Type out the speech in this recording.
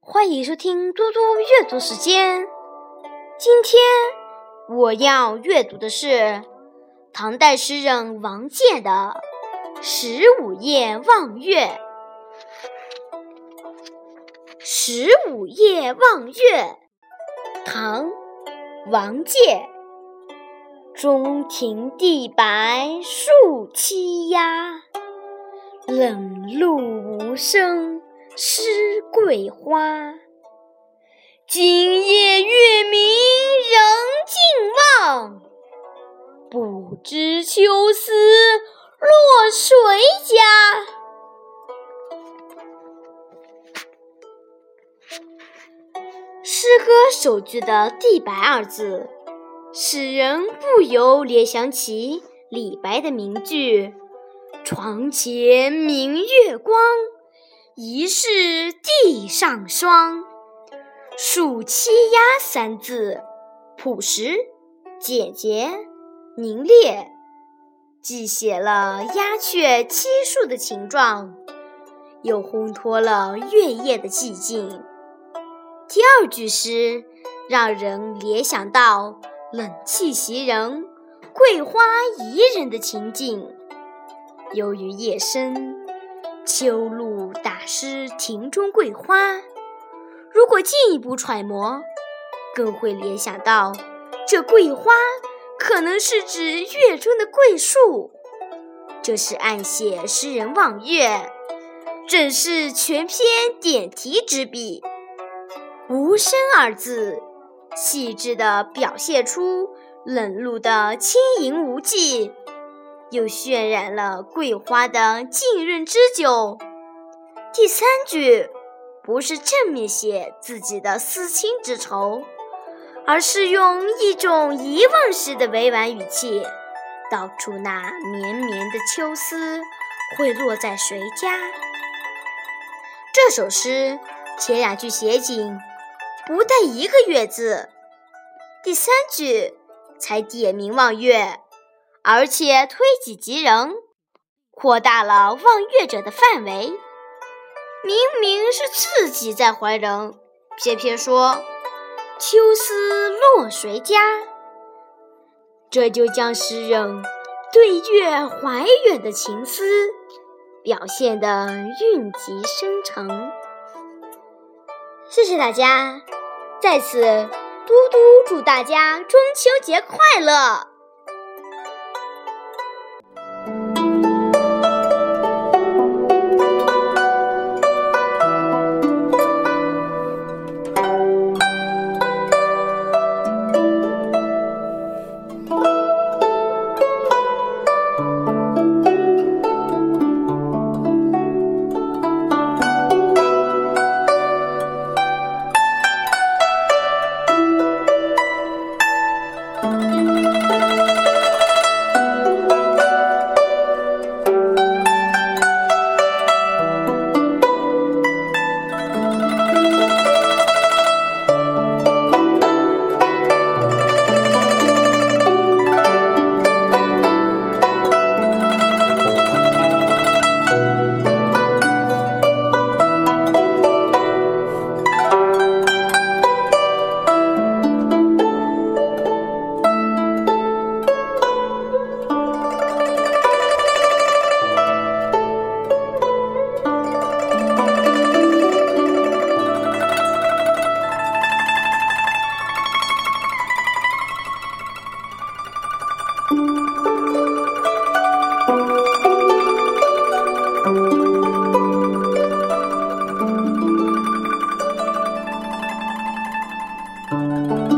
欢迎收听嘟嘟阅读时间。今天我要阅读的是唐代诗人王建的十五夜望月十五夜望月唐王建中庭地白树栖鸦。冷露无声湿桂花。今夜月明人尽望，不知秋思落谁家。诗歌首句的“地白”二字。使人不由联想起李白的名句：“床前明月光，疑是地上霜。”“数栖鸦”三字朴实、简洁、凝练，既写了鸦雀栖树的情状，又烘托了月夜的寂静。第二句诗让人联想到。冷气袭人，桂花宜人的情景。由于夜深，秋露打湿庭中桂花。如果进一步揣摩，更会联想到这桂花可能是指月中的桂树。这是暗写诗人望月，正是全篇点题之笔。无声二字。细致地表现出冷露的轻盈无际，又渲染了桂花的浸润之久。第三句不是正面写自己的思亲之愁，而是用一种疑问式的委婉语气，道出那绵绵的秋思会落在谁家。这首诗前两句写景。不带一个月字，第三句才点明望月，而且推己及人，扩大了望月者的范围。明明是自己在怀人，偏偏说秋思落谁家，这就将诗人对月怀远的情思表现得蕴极深沉。谢谢大家。在此，嘟嘟祝大家中秋节快乐 Música